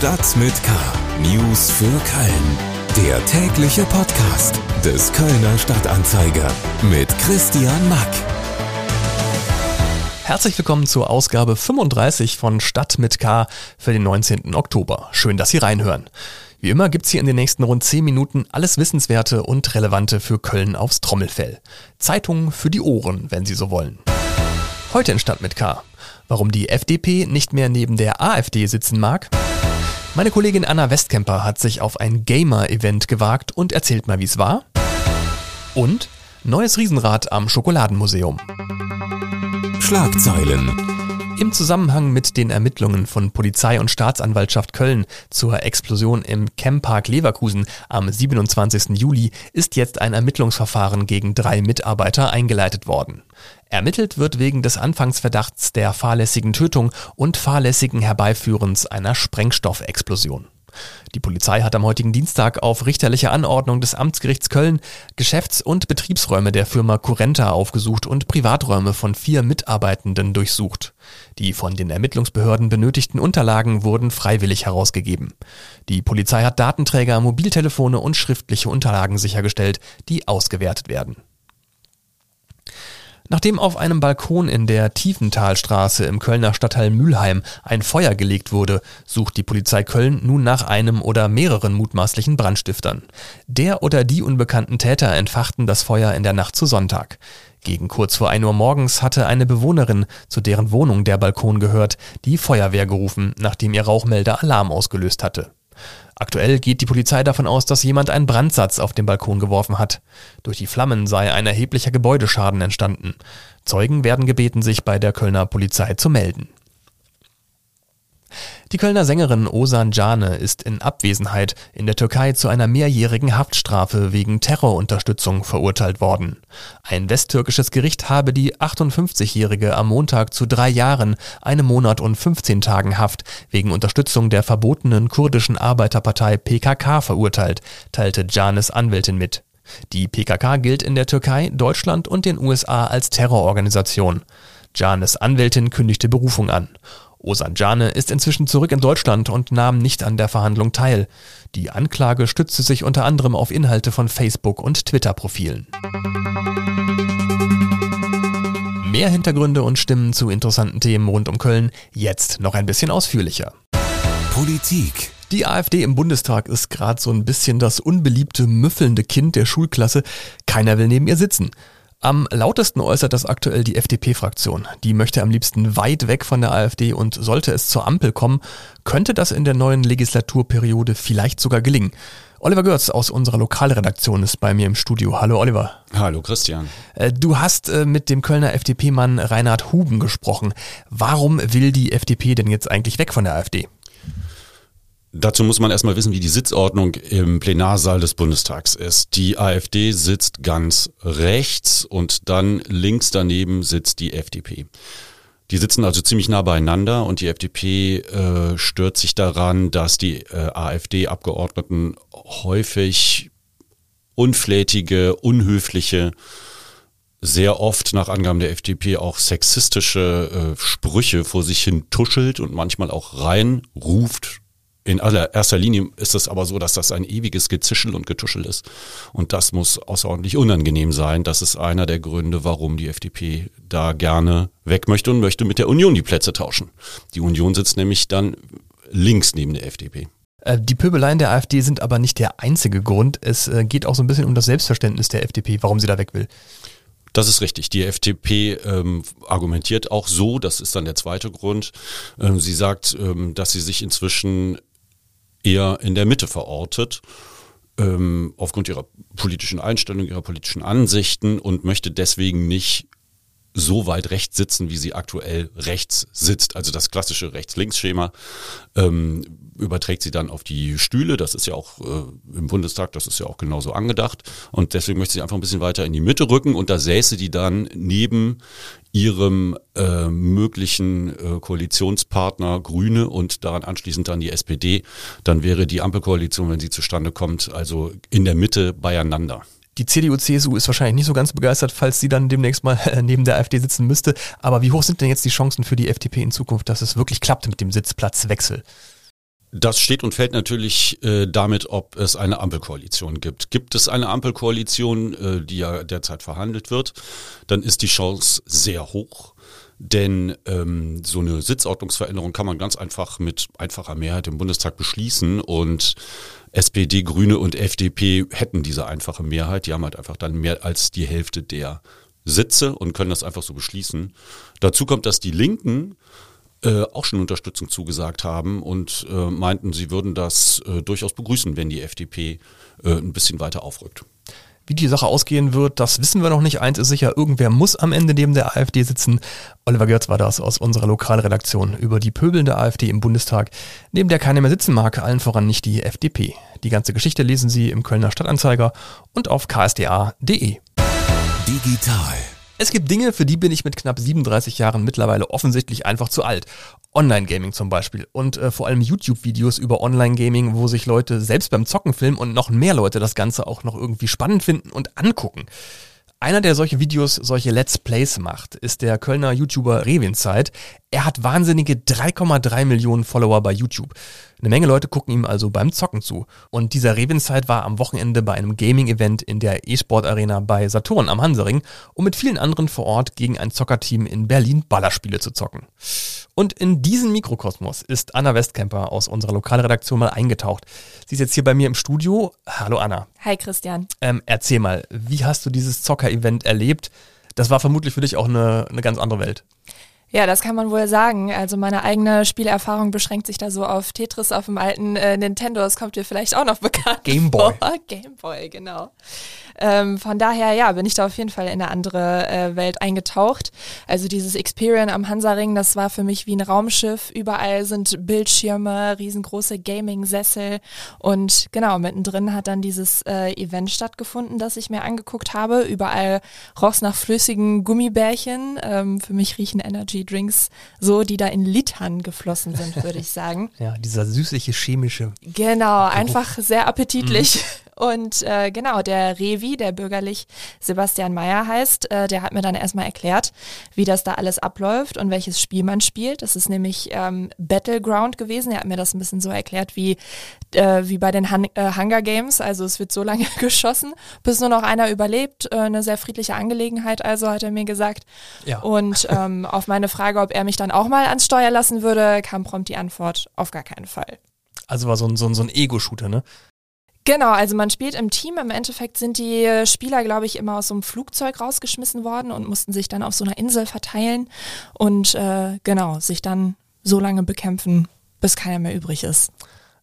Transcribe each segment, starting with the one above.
Stadt mit K. News für Köln. Der tägliche Podcast des Kölner Stadtanzeiger mit Christian Mack. Herzlich willkommen zur Ausgabe 35 von Stadt mit K für den 19. Oktober. Schön, dass Sie reinhören. Wie immer gibt's hier in den nächsten rund 10 Minuten alles Wissenswerte und Relevante für Köln aufs Trommelfell. Zeitungen für die Ohren, wenn Sie so wollen. Heute in Stadt mit K. Warum die FDP nicht mehr neben der AfD sitzen mag. Meine Kollegin Anna Westkemper hat sich auf ein Gamer-Event gewagt und erzählt mal, wie es war. Und neues Riesenrad am Schokoladenmuseum. Schlagzeilen. Im Zusammenhang mit den Ermittlungen von Polizei und Staatsanwaltschaft Köln zur Explosion im Chempark Leverkusen am 27. Juli ist jetzt ein Ermittlungsverfahren gegen drei Mitarbeiter eingeleitet worden. Ermittelt wird wegen des Anfangsverdachts der fahrlässigen Tötung und fahrlässigen Herbeiführens einer Sprengstoffexplosion. Die Polizei hat am heutigen Dienstag auf richterliche Anordnung des Amtsgerichts Köln Geschäfts- und Betriebsräume der Firma Currenta aufgesucht und Privaträume von vier Mitarbeitenden durchsucht. Die von den Ermittlungsbehörden benötigten Unterlagen wurden freiwillig herausgegeben. Die Polizei hat Datenträger, Mobiltelefone und schriftliche Unterlagen sichergestellt, die ausgewertet werden. Nachdem auf einem Balkon in der Tiefenthalstraße im Kölner Stadtteil Mülheim ein Feuer gelegt wurde, sucht die Polizei Köln nun nach einem oder mehreren mutmaßlichen Brandstiftern. Der oder die unbekannten Täter entfachten das Feuer in der Nacht zu Sonntag. Gegen kurz vor 1 Uhr morgens hatte eine Bewohnerin, zu deren Wohnung der Balkon gehört, die Feuerwehr gerufen, nachdem ihr Rauchmelder Alarm ausgelöst hatte. Aktuell geht die Polizei davon aus, dass jemand einen Brandsatz auf den Balkon geworfen hat. Durch die Flammen sei ein erheblicher Gebäudeschaden entstanden. Zeugen werden gebeten, sich bei der Kölner Polizei zu melden. Die Kölner Sängerin Osan Cane ist in Abwesenheit in der Türkei zu einer mehrjährigen Haftstrafe wegen Terrorunterstützung verurteilt worden. Ein westtürkisches Gericht habe die 58-Jährige am Montag zu drei Jahren, einem Monat und 15 Tagen Haft wegen Unterstützung der verbotenen kurdischen Arbeiterpartei PKK verurteilt, teilte Canes Anwältin mit. Die PKK gilt in der Türkei, Deutschland und den USA als Terrororganisation. Canes Anwältin kündigte Berufung an. Osanjane ist inzwischen zurück in Deutschland und nahm nicht an der Verhandlung teil. Die Anklage stützte sich unter anderem auf Inhalte von Facebook- und Twitter-Profilen. Mehr Hintergründe und Stimmen zu interessanten Themen rund um Köln jetzt noch ein bisschen ausführlicher. Politik. Die AfD im Bundestag ist gerade so ein bisschen das unbeliebte, müffelnde Kind der Schulklasse. Keiner will neben ihr sitzen. Am lautesten äußert das aktuell die FDP-Fraktion. Die möchte am liebsten weit weg von der AfD und sollte es zur Ampel kommen, könnte das in der neuen Legislaturperiode vielleicht sogar gelingen. Oliver Görz aus unserer Lokalredaktion ist bei mir im Studio. Hallo Oliver. Hallo Christian. Äh, du hast äh, mit dem Kölner FDP-Mann Reinhard Huben gesprochen. Warum will die FDP denn jetzt eigentlich weg von der AfD? Dazu muss man erstmal wissen, wie die Sitzordnung im Plenarsaal des Bundestags ist. Die AfD sitzt ganz rechts und dann links daneben sitzt die FDP. Die sitzen also ziemlich nah beieinander und die FDP äh, stört sich daran, dass die äh, AfD-Abgeordneten häufig unflätige, unhöfliche, sehr oft nach Angaben der FDP auch sexistische äh, Sprüche vor sich hin tuschelt und manchmal auch reinruft in allererster Linie ist es aber so, dass das ein ewiges Gezischel und Getuschel ist. Und das muss außerordentlich unangenehm sein. Das ist einer der Gründe, warum die FDP da gerne weg möchte und möchte mit der Union die Plätze tauschen. Die Union sitzt nämlich dann links neben der FDP. Äh, die Pöbeleien der AfD sind aber nicht der einzige Grund. Es äh, geht auch so ein bisschen um das Selbstverständnis der FDP, warum sie da weg will. Das ist richtig. Die FDP ähm, argumentiert auch so, das ist dann der zweite Grund. Ähm, sie sagt, ähm, dass sie sich inzwischen eher in der Mitte verortet, ähm, aufgrund ihrer politischen Einstellung, ihrer politischen Ansichten und möchte deswegen nicht so weit rechts sitzen, wie sie aktuell rechts sitzt. Also das klassische Rechts-Links-Schema ähm, überträgt sie dann auf die Stühle. Das ist ja auch äh, im Bundestag, das ist ja auch genauso angedacht. Und deswegen möchte sie einfach ein bisschen weiter in die Mitte rücken und da säße die dann neben ihrem äh, möglichen äh, Koalitionspartner Grüne und daran anschließend dann die SPD. Dann wäre die Ampelkoalition, wenn sie zustande kommt, also in der Mitte beieinander. Die CDU-CSU ist wahrscheinlich nicht so ganz begeistert, falls sie dann demnächst mal neben der AfD sitzen müsste. Aber wie hoch sind denn jetzt die Chancen für die FDP in Zukunft, dass es wirklich klappt mit dem Sitzplatzwechsel? Das steht und fällt natürlich äh, damit, ob es eine Ampelkoalition gibt. Gibt es eine Ampelkoalition, äh, die ja derzeit verhandelt wird, dann ist die Chance sehr hoch. Denn ähm, so eine Sitzordnungsveränderung kann man ganz einfach mit einfacher Mehrheit im Bundestag beschließen und SPD, Grüne und FDP hätten diese einfache Mehrheit. Die haben halt einfach dann mehr als die Hälfte der Sitze und können das einfach so beschließen. Dazu kommt, dass die Linken äh, auch schon Unterstützung zugesagt haben und äh, meinten, sie würden das äh, durchaus begrüßen, wenn die FDP äh, ein bisschen weiter aufrückt. Wie die Sache ausgehen wird, das wissen wir noch nicht. Eins ist sicher, irgendwer muss am Ende neben der AfD sitzen. Oliver Görz war das aus unserer Lokalredaktion über die pöbelnde AfD im Bundestag, neben der keiner mehr sitzen mag, allen voran nicht die FDP. Die ganze Geschichte lesen Sie im Kölner Stadtanzeiger und auf ksda.de. Digital es gibt Dinge, für die bin ich mit knapp 37 Jahren mittlerweile offensichtlich einfach zu alt. Online-Gaming zum Beispiel und äh, vor allem YouTube-Videos über Online-Gaming, wo sich Leute selbst beim Zocken filmen und noch mehr Leute das Ganze auch noch irgendwie spannend finden und angucken. Einer, der solche Videos, solche Let's Plays macht, ist der Kölner YouTuber Revinzeit. Er hat wahnsinnige 3,3 Millionen Follower bei YouTube. Eine Menge Leute gucken ihm also beim Zocken zu. Und dieser Revinzeit war am Wochenende bei einem Gaming-Event in der E-Sport-Arena bei Saturn am Hansering, um mit vielen anderen vor Ort gegen ein Zockerteam in Berlin Ballerspiele zu zocken. Und in diesen Mikrokosmos ist Anna Westkemper aus unserer Lokalredaktion mal eingetaucht. Sie ist jetzt hier bei mir im Studio. Hallo Anna. Hi Christian. Ähm, erzähl mal, wie hast du dieses Zocker-Event erlebt? Das war vermutlich für dich auch eine, eine ganz andere Welt. Ja, das kann man wohl sagen. Also meine eigene Spielerfahrung beschränkt sich da so auf Tetris auf dem alten äh, Nintendo. Das kommt dir vielleicht auch noch bekannt Game Boy. Vor. Game Boy, genau. Ähm, von daher, ja, bin ich da auf jeden Fall in eine andere äh, Welt eingetaucht. Also dieses Experian am Hansaring, das war für mich wie ein Raumschiff. Überall sind Bildschirme, riesengroße Gaming-Sessel und genau, mittendrin hat dann dieses äh, Event stattgefunden, das ich mir angeguckt habe. Überall roch's nach flüssigen Gummibärchen. Ähm, für mich riechen Energy Drinks so, die da in Litern geflossen sind, würde ich sagen. ja, dieser süßliche chemische. Genau, einfach sehr appetitlich. Und äh, genau, der Revi, der bürgerlich Sebastian Meyer heißt, äh, der hat mir dann erstmal erklärt, wie das da alles abläuft und welches Spiel man spielt. Das ist nämlich ähm, Battleground gewesen. Er hat mir das ein bisschen so erklärt wie, äh, wie bei den Han äh, Hunger Games. Also es wird so lange geschossen, bis nur noch einer überlebt. Äh, eine sehr friedliche Angelegenheit, also hat er mir gesagt. Ja. Und ähm, auf meine Frage, ob er mich dann auch mal ans Steuer lassen würde, kam prompt die Antwort, auf gar keinen Fall. Also war so ein, so ein, so ein Ego-Shooter, ne? Genau, also man spielt im Team. Im Endeffekt sind die Spieler, glaube ich, immer aus so einem Flugzeug rausgeschmissen worden und mussten sich dann auf so einer Insel verteilen und äh, genau, sich dann so lange bekämpfen, bis keiner mehr übrig ist.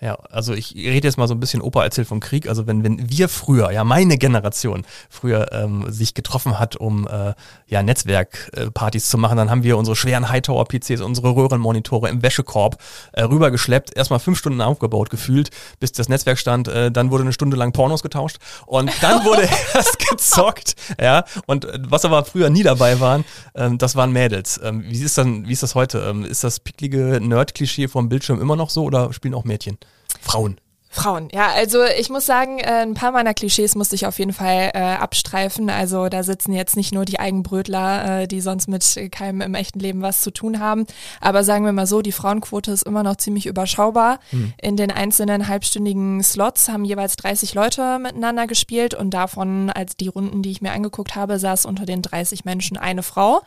Ja, also ich rede jetzt mal so ein bisschen Opa erzählt vom Krieg. Also wenn, wenn wir früher, ja meine Generation, früher ähm, sich getroffen hat, um äh, ja Netzwerkpartys äh, zu machen, dann haben wir unsere schweren Hightower-PCs, unsere Röhrenmonitore im Wäschekorb äh, rübergeschleppt, erstmal fünf Stunden aufgebaut gefühlt, bis das Netzwerk stand. Äh, dann wurde eine Stunde lang Pornos getauscht und dann wurde erst gezockt. Ja, und äh, was aber früher nie dabei waren, ähm, das waren Mädels. Ähm, wie ist dann, wie ist das heute? Ähm, ist das picklige Nerd-Klischee vom Bildschirm immer noch so oder spielen auch Mädchen? Frauen. Frauen, ja, also ich muss sagen, äh, ein paar meiner Klischees musste ich auf jeden Fall äh, abstreifen. Also da sitzen jetzt nicht nur die Eigenbrötler, äh, die sonst mit keinem im echten Leben was zu tun haben. Aber sagen wir mal so, die Frauenquote ist immer noch ziemlich überschaubar. Mhm. In den einzelnen halbstündigen Slots haben jeweils 30 Leute miteinander gespielt und davon, als die Runden, die ich mir angeguckt habe, saß unter den 30 Menschen eine Frau.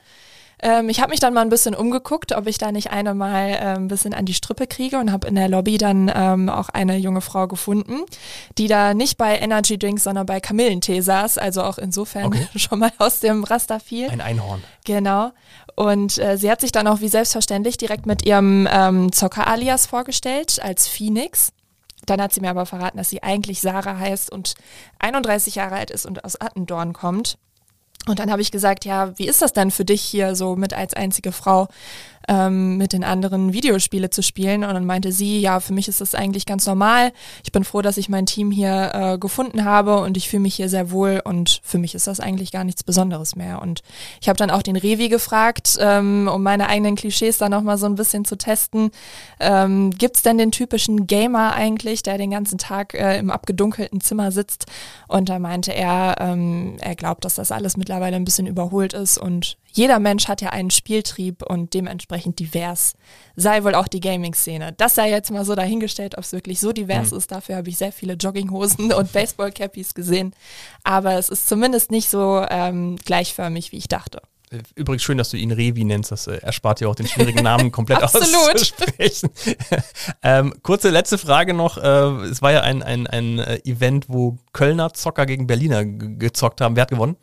Ähm, ich habe mich dann mal ein bisschen umgeguckt, ob ich da nicht eine mal äh, ein bisschen an die Strippe kriege und habe in der Lobby dann ähm, auch eine junge Frau gefunden, die da nicht bei Energy Drinks, sondern bei Kamillentee saß, also auch insofern okay. schon mal aus dem Raster fiel. Ein Einhorn. Genau. Und äh, sie hat sich dann auch wie selbstverständlich direkt mit ihrem ähm, Zocker-Alias vorgestellt als Phoenix. Dann hat sie mir aber verraten, dass sie eigentlich Sarah heißt und 31 Jahre alt ist und aus Attendorn kommt. Und dann habe ich gesagt, ja, wie ist das denn für dich hier so mit als einzige Frau? Ähm, mit den anderen Videospiele zu spielen. Und dann meinte sie, ja, für mich ist das eigentlich ganz normal. Ich bin froh, dass ich mein Team hier äh, gefunden habe und ich fühle mich hier sehr wohl und für mich ist das eigentlich gar nichts Besonderes mehr. Und ich habe dann auch den Revi gefragt, ähm, um meine eigenen Klischees da nochmal so ein bisschen zu testen. Ähm, Gibt es denn den typischen Gamer eigentlich, der den ganzen Tag äh, im abgedunkelten Zimmer sitzt? Und da meinte er, ähm, er glaubt, dass das alles mittlerweile ein bisschen überholt ist und jeder Mensch hat ja einen Spieltrieb und dementsprechend divers sei wohl auch die Gaming-Szene. Das sei jetzt mal so dahingestellt, ob es wirklich so divers mhm. ist. Dafür habe ich sehr viele Jogginghosen und Baseball-Cappies gesehen. Aber es ist zumindest nicht so ähm, gleichförmig, wie ich dachte. Übrigens schön, dass du ihn Revi nennst. Das äh, erspart dir auch den schwierigen Namen komplett auszusprechen. ähm, kurze letzte Frage noch. Äh, es war ja ein, ein, ein äh, Event, wo Kölner Zocker gegen Berliner gezockt haben. Wer hat gewonnen?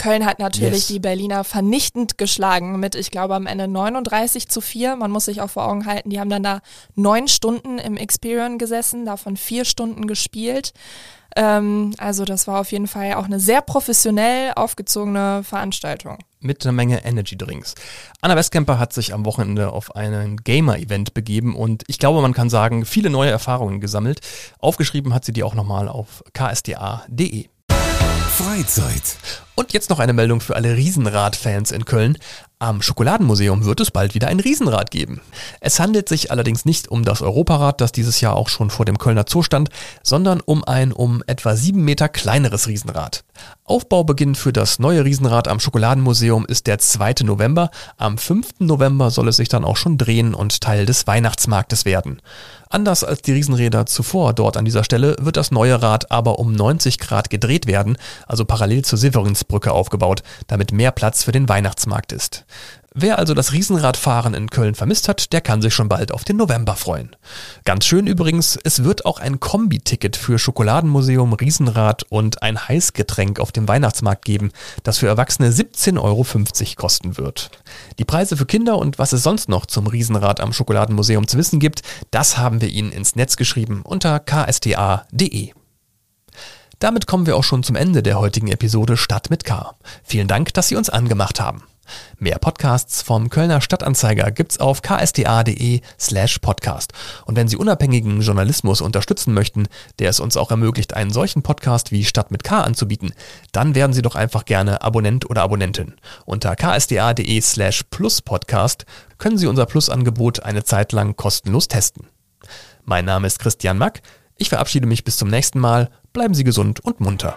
Köln hat natürlich yes. die Berliner vernichtend geschlagen mit, ich glaube, am Ende 39 zu 4. Man muss sich auch vor Augen halten, die haben dann da neun Stunden im Experian gesessen, davon vier Stunden gespielt. Ähm, also das war auf jeden Fall auch eine sehr professionell aufgezogene Veranstaltung. Mit einer Menge Energy Drinks. Anna Westkemper hat sich am Wochenende auf ein Gamer-Event begeben und ich glaube, man kann sagen, viele neue Erfahrungen gesammelt. Aufgeschrieben hat sie die auch nochmal auf ksda.de. Freizeit. Und jetzt noch eine Meldung für alle Riesenrad-Fans in Köln. Am Schokoladenmuseum wird es bald wieder ein Riesenrad geben. Es handelt sich allerdings nicht um das Europarad, das dieses Jahr auch schon vor dem Kölner Zoo stand, sondern um ein um etwa sieben Meter kleineres Riesenrad. Aufbaubeginn für das neue Riesenrad am Schokoladenmuseum ist der 2. November. Am 5. November soll es sich dann auch schon drehen und Teil des Weihnachtsmarktes werden. Anders als die Riesenräder zuvor dort an dieser Stelle wird das neue Rad aber um 90 Grad gedreht werden, also parallel zur Severinsbrücke aufgebaut, damit mehr Platz für den Weihnachtsmarkt ist. Wer also das Riesenradfahren in Köln vermisst hat, der kann sich schon bald auf den November freuen. Ganz schön übrigens, es wird auch ein Kombi-Ticket für Schokoladenmuseum, Riesenrad und ein Heißgetränk auf dem Weihnachtsmarkt geben, das für Erwachsene 17,50 Euro kosten wird. Die Preise für Kinder und was es sonst noch zum Riesenrad am Schokoladenmuseum zu wissen gibt, das haben wir Ihnen ins Netz geschrieben unter ksta.de. Damit kommen wir auch schon zum Ende der heutigen Episode Stadt mit K. Vielen Dank, dass Sie uns angemacht haben. Mehr Podcasts vom Kölner Stadtanzeiger gibt's auf ksda.de slash podcast. Und wenn Sie unabhängigen Journalismus unterstützen möchten, der es uns auch ermöglicht, einen solchen Podcast wie Stadt mit K anzubieten, dann werden Sie doch einfach gerne Abonnent oder Abonnentin. Unter ksda.de slash plus podcast können Sie unser Plus-Angebot eine Zeit lang kostenlos testen. Mein Name ist Christian Mack. Ich verabschiede mich bis zum nächsten Mal. Bleiben Sie gesund und munter.